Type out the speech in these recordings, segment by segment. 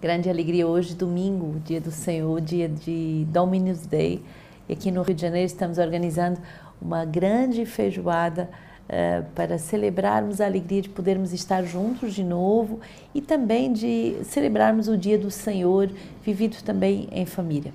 Grande alegria hoje, domingo, dia do Senhor, dia de Dominus Day. E aqui no Rio de Janeiro estamos organizando uma grande feijoada uh, para celebrarmos a alegria de podermos estar juntos de novo e também de celebrarmos o dia do Senhor, vivido também em família.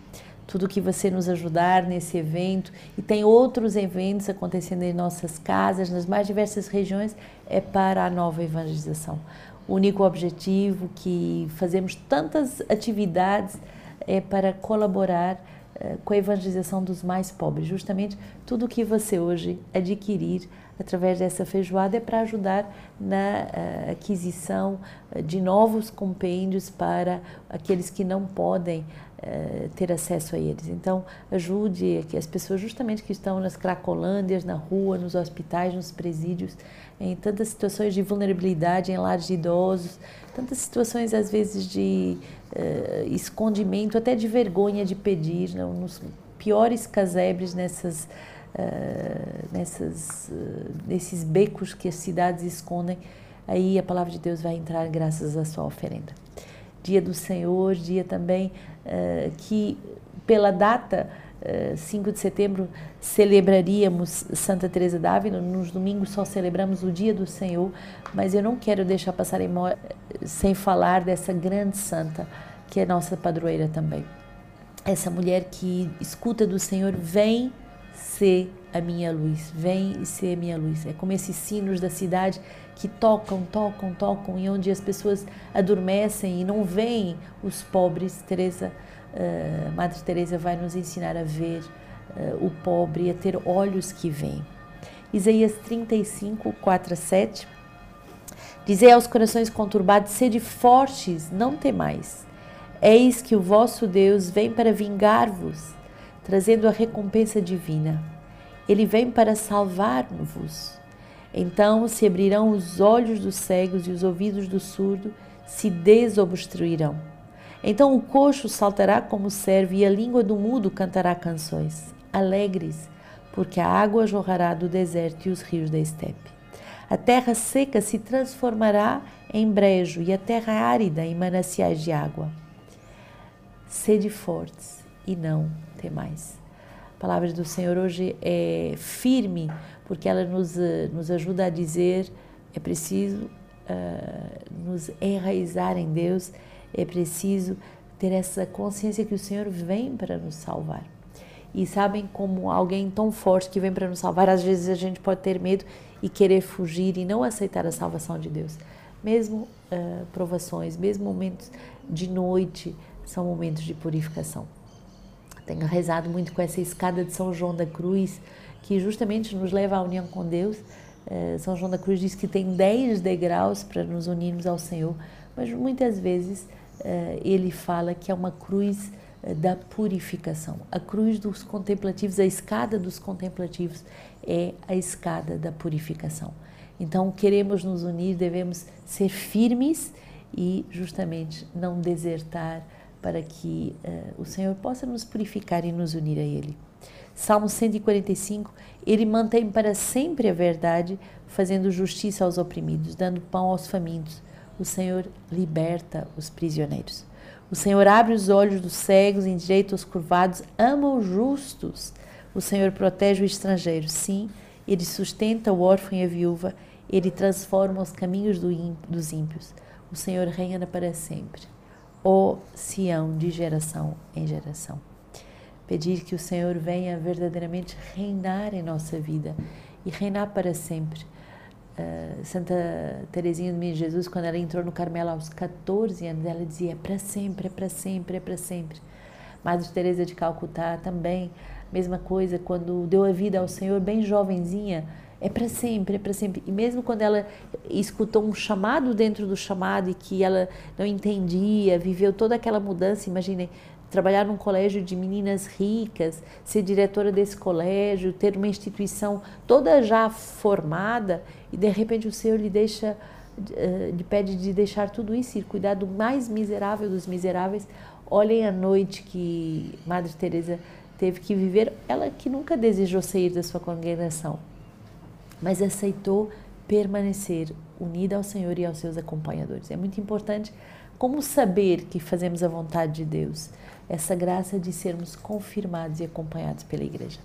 Tudo que você nos ajudar nesse evento e tem outros eventos acontecendo em nossas casas, nas mais diversas regiões, é para a nova evangelização único objetivo que fazemos tantas atividades é para colaborar é, com a evangelização dos mais pobres. Justamente tudo o que você hoje adquirir através dessa feijoada é para ajudar na uh, aquisição de novos compêndios para aqueles que não podem uh, ter acesso a eles. Então, ajude as pessoas justamente que estão nas cracolândias, na rua, nos hospitais, nos presídios, em tantas situações de vulnerabilidade, em lares de idosos, tantas situações às vezes de uh, escondimento, até de vergonha de pedir, não, nos piores casebres nessas uh, nessas, uh, nesses becos que as cidades escondem, aí a palavra de Deus vai entrar graças à sua oferenda. Dia do Senhor, dia também uh, que pela data 5 de setembro celebraríamos Santa Teresa d'Ávila, nos domingos só celebramos o dia do Senhor, mas eu não quero deixar passar sem falar dessa grande santa que é nossa padroeira também. Essa mulher que escuta do Senhor, vem ser a minha luz, vem e ser a minha luz. É como esses sinos da cidade que tocam, tocam, tocam e onde as pessoas adormecem e não veem os pobres. Teresa, uh, Madre Teresa vai nos ensinar a ver uh, o pobre a ter olhos que veem. Isaías 35, 4 a 7. Dizei aos corações conturbados: sede fortes, não temais. Eis que o vosso Deus vem para vingar-vos trazendo a recompensa divina. Ele vem para salvar-vos. Então se abrirão os olhos dos cegos e os ouvidos do surdo se desobstruirão. Então o coxo saltará como serve e a língua do mudo cantará canções. Alegres, porque a água jorrará do deserto e os rios da estepe. A terra seca se transformará em brejo e a terra árida em mananciais de água. Sede fortes e não mais. A palavra do Senhor hoje é firme, porque ela nos, nos ajuda a dizer: é preciso uh, nos enraizar em Deus, é preciso ter essa consciência que o Senhor vem para nos salvar. E sabem como alguém tão forte que vem para nos salvar, às vezes a gente pode ter medo e querer fugir e não aceitar a salvação de Deus. Mesmo uh, provações, mesmo momentos de noite, são momentos de purificação. Tenho rezado muito com essa escada de São João da Cruz, que justamente nos leva à união com Deus. Eh, São João da Cruz diz que tem 10 degraus para nos unirmos ao Senhor, mas muitas vezes eh, ele fala que é uma cruz eh, da purificação. A cruz dos contemplativos, a escada dos contemplativos é a escada da purificação. Então, queremos nos unir, devemos ser firmes e justamente não desertar para que uh, o Senhor possa nos purificar e nos unir a Ele. Salmo 145, Ele mantém para sempre a verdade, fazendo justiça aos oprimidos, dando pão aos famintos. O Senhor liberta os prisioneiros. O Senhor abre os olhos dos cegos, endireita os curvados, ama os justos. O Senhor protege o estrangeiro. Sim, Ele sustenta o órfão e a viúva. Ele transforma os caminhos do dos ímpios. O Senhor reina para sempre ó Sião, de geração em geração. Pedir que o Senhor venha verdadeiramente reinar em nossa vida e reinar para sempre. Uh, Santa Teresinha do Menino Jesus, quando ela entrou no Carmelo aos 14 anos, ela dizia: é para sempre, é para sempre, é para sempre. Madre Teresa de Calcutá também, mesma coisa, quando deu a vida ao Senhor, bem jovenzinha, é para sempre, é para sempre. E mesmo quando ela escutou um chamado dentro do chamado e que ela não entendia, viveu toda aquela mudança, imaginem, trabalhar num colégio de meninas ricas, ser diretora desse colégio, ter uma instituição toda já formada e de repente o Senhor lhe deixa eh, lhe pede de deixar tudo isso e cuidar do mais miserável dos miseráveis. Olhem a noite que Madre Teresa teve que viver, ela que nunca desejou sair da sua congregação mas aceitou permanecer unida ao Senhor e aos seus acompanhadores. É muito importante Como saber que fazemos a vontade de Deus? Essa graça de sermos confirmados e acompanhados pela igreja.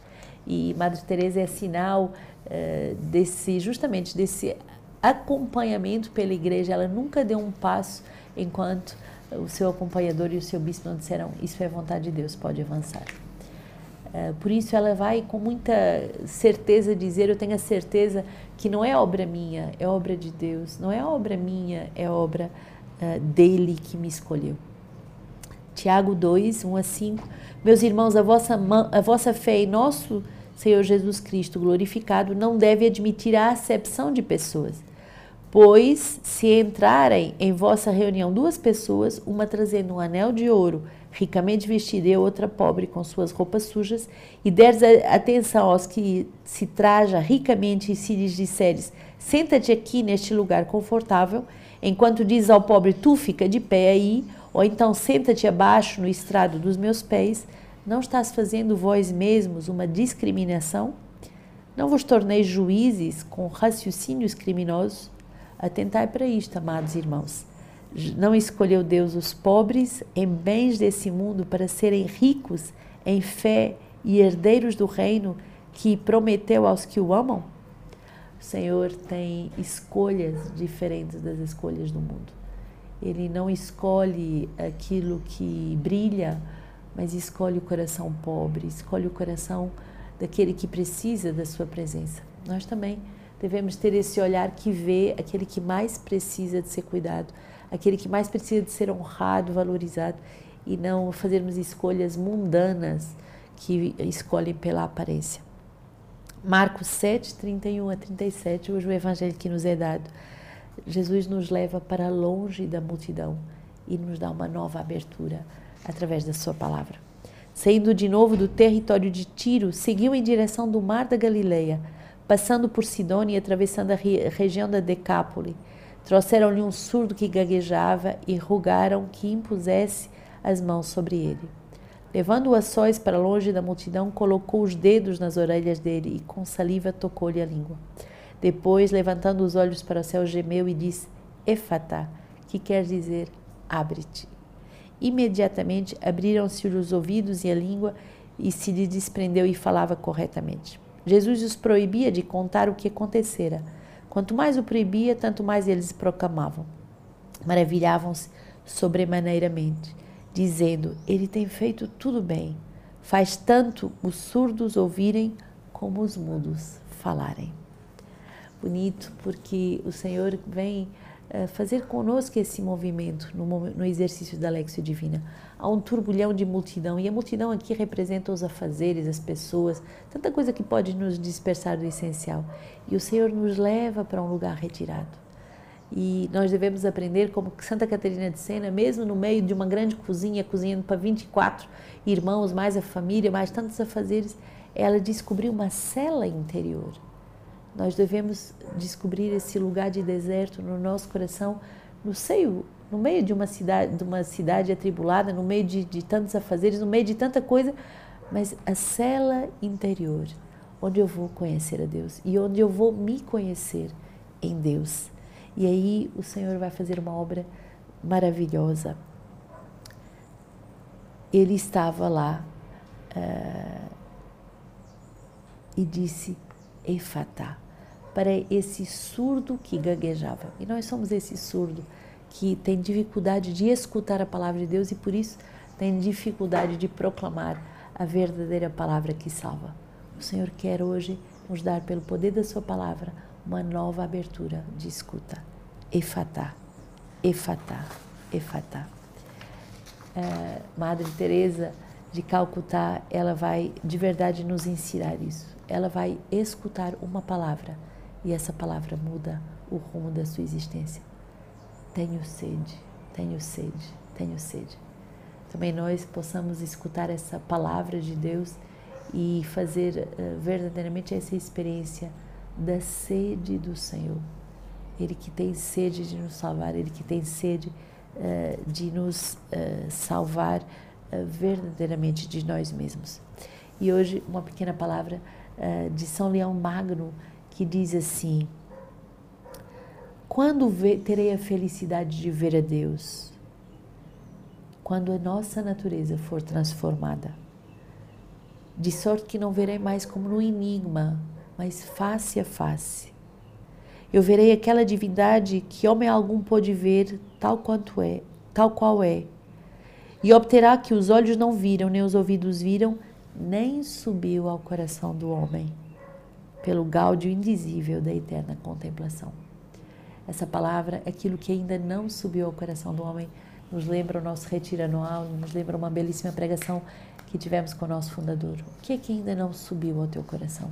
E Madre Teresa é sinal uh, desse, justamente desse acompanhamento pela igreja. Ela nunca deu um passo enquanto o seu acompanhador e o seu bispo não disseram isso é vontade de Deus, pode avançar. Uh, por isso ela vai com muita certeza dizer, eu tenho a certeza que não é obra minha, é obra de Deus, não é obra minha, é obra uh, dele que me escolheu. Tiago 2, 1 a 5. Meus irmãos, a vossa, a vossa fé em nosso Senhor Jesus Cristo glorificado não deve admitir a acepção de pessoas Pois, se entrarem em vossa reunião duas pessoas, uma trazendo um anel de ouro, ricamente vestida, e outra pobre com suas roupas sujas, e deres atenção aos que se traja ricamente e se lhes disseres, senta-te aqui neste lugar confortável, enquanto diz ao pobre, tu fica de pé aí, ou então senta-te abaixo no estrado dos meus pés, não estás fazendo vós mesmos uma discriminação? Não vos torneis juízes com raciocínios criminosos? Atentai para isto, amados irmãos. Não escolheu Deus os pobres em bens desse mundo para serem ricos em fé e herdeiros do reino que prometeu aos que o amam? O Senhor tem escolhas diferentes das escolhas do mundo. Ele não escolhe aquilo que brilha, mas escolhe o coração pobre, escolhe o coração daquele que precisa da sua presença. Nós também devemos ter esse olhar que vê aquele que mais precisa de ser cuidado, aquele que mais precisa de ser honrado, valorizado e não fazermos escolhas mundanas que escolhem pela aparência. Marcos 7, 31 a 37, hoje o evangelho que nos é dado. Jesus nos leva para longe da multidão e nos dá uma nova abertura através da sua palavra. Saindo de novo do território de Tiro, seguiu em direção do mar da Galileia passando por Sidônia e atravessando a região da Decápole. Trouxeram-lhe um surdo que gaguejava e rogaram que impusesse as mãos sobre ele. Levando-o a sós para longe da multidão, colocou os dedos nas orelhas dele e com saliva tocou-lhe a língua. Depois, levantando os olhos para o céu, gemeu e disse: Efatá, que quer dizer abre-te. Imediatamente abriram-se os ouvidos e a língua e se lhe desprendeu e falava corretamente. Jesus os proibia de contar o que acontecera. Quanto mais o proibia, tanto mais eles proclamavam. Maravilhavam-se sobremaneiramente, dizendo: Ele tem feito tudo bem. Faz tanto os surdos ouvirem como os mudos falarem. Bonito, porque o Senhor vem fazer conosco esse movimento no, exercício da Lexio Divina há um turbulhão de multidão, e a multidão aqui representa os afazeres, as pessoas, tanta coisa que pode nos dispersar do essencial. E o Senhor nos leva para um lugar retirado. E nós devemos aprender como Santa Catarina de Sena, mesmo no meio de uma grande cozinha, cozinhando para 24 irmãos, mais a família, mais tantos afazeres, ela descobriu uma cela interior. Nós devemos descobrir esse lugar de deserto no nosso coração, no seio no meio de uma cidade, de uma cidade atribulada, no meio de, de tantos afazeres, no meio de tanta coisa, mas a cela interior, onde eu vou conhecer a Deus e onde eu vou me conhecer em Deus. E aí o Senhor vai fazer uma obra maravilhosa. Ele estava lá uh, e disse: Efatá, para esse surdo que gaguejava. E nós somos esse surdo que tem dificuldade de escutar a palavra de Deus e por isso tem dificuldade de proclamar a verdadeira palavra que salva. O Senhor quer hoje nos dar, pelo poder da Sua palavra, uma nova abertura de escuta. Efatá, efatá, efatá. É, Madre Teresa de Calcutá, ela vai de verdade nos ensinar isso. Ela vai escutar uma palavra e essa palavra muda o rumo da sua existência. Tenho sede, tenho sede, tenho sede. Também nós possamos escutar essa palavra de Deus e fazer uh, verdadeiramente essa experiência da sede do Senhor. Ele que tem sede de nos salvar, Ele que tem sede uh, de nos uh, salvar verdadeiramente de nós mesmos. E hoje, uma pequena palavra de São Leão Magno que diz assim: quando terei a felicidade de ver a Deus? quando a nossa natureza for transformada. De sorte que não verei mais como no enigma, mas face a face. Eu verei aquela divindade que homem algum pôde ver tal quanto é, tal qual é. E obterá que os olhos não viram, nem os ouvidos viram, nem subiu ao coração do homem, pelo gáudio indizível da eterna contemplação. Essa palavra, aquilo que ainda não subiu ao coração do homem, nos lembra o nosso retiro anual, nos lembra uma belíssima pregação que tivemos com o nosso fundador. O que é que ainda não subiu ao teu coração?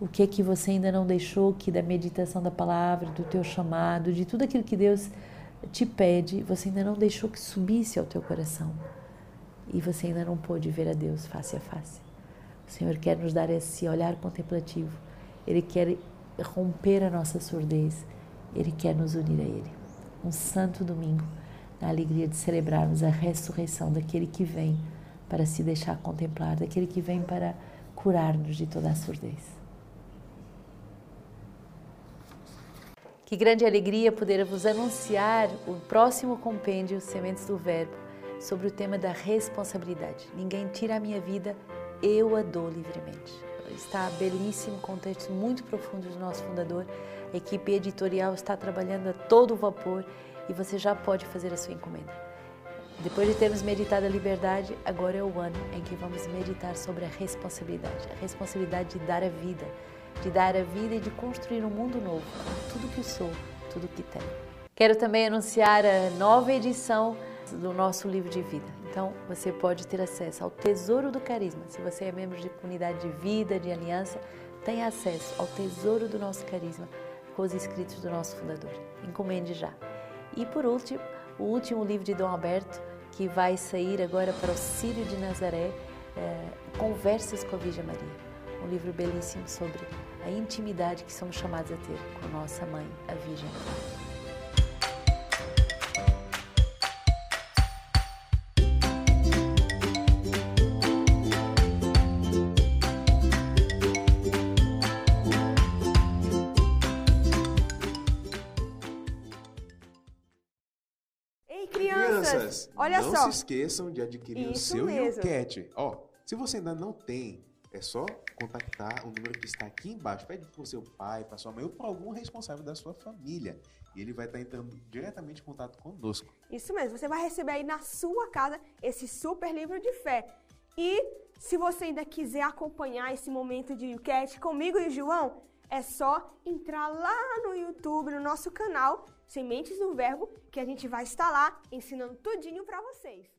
O que é que você ainda não deixou que da meditação da palavra, do teu chamado, de tudo aquilo que Deus te pede, você ainda não deixou que subisse ao teu coração? E você ainda não pôde ver a Deus face a face. O Senhor quer nos dar esse olhar contemplativo. Ele quer romper a nossa surdez. Ele quer nos unir a Ele. Um santo domingo na alegria de celebrarmos a ressurreição daquele que vem para se deixar contemplar, daquele que vem para curar-nos de toda a surdez. Que grande alegria poder vos anunciar o próximo compêndio Sementes do Verbo sobre o tema da responsabilidade. Ninguém tira a minha vida, eu a dou livremente. Está belíssimo, contexto muito profundo do nosso fundador. A equipe editorial está trabalhando a todo vapor e você já pode fazer a sua encomenda. Depois de termos meditado a liberdade, agora é o ano em que vamos meditar sobre a responsabilidade, a responsabilidade de dar a vida, de dar a vida e de construir um mundo novo, tudo que sou, tudo que tenho. Quero também anunciar a nova edição do nosso livro de vida. Então, você pode ter acesso ao Tesouro do Carisma. Se você é membro de comunidade de vida, de aliança, tem acesso ao Tesouro do nosso Carisma com os escritos do nosso fundador. Encomende já. E por último, o último livro de Dom Alberto, que vai sair agora para o Sírio de Nazaré, é, Conversas com a Virgem Maria. Um livro belíssimo sobre a intimidade que somos chamados a ter com nossa mãe, a Virgem Maria. Olha não só. Não se esqueçam de adquirir Isso o seu Yocat. Ó, se você ainda não tem, é só contactar o número que está aqui embaixo. Pede para o seu pai, para sua mãe ou para algum responsável da sua família. E ele vai estar entrando diretamente em contato conosco. Isso mesmo. Você vai receber aí na sua casa esse super livro de fé. E se você ainda quiser acompanhar esse momento de Yucat comigo e o João, é só entrar lá no YouTube, no nosso canal Sementes do Verbo, que a gente vai estar lá ensinando tudinho para vocês.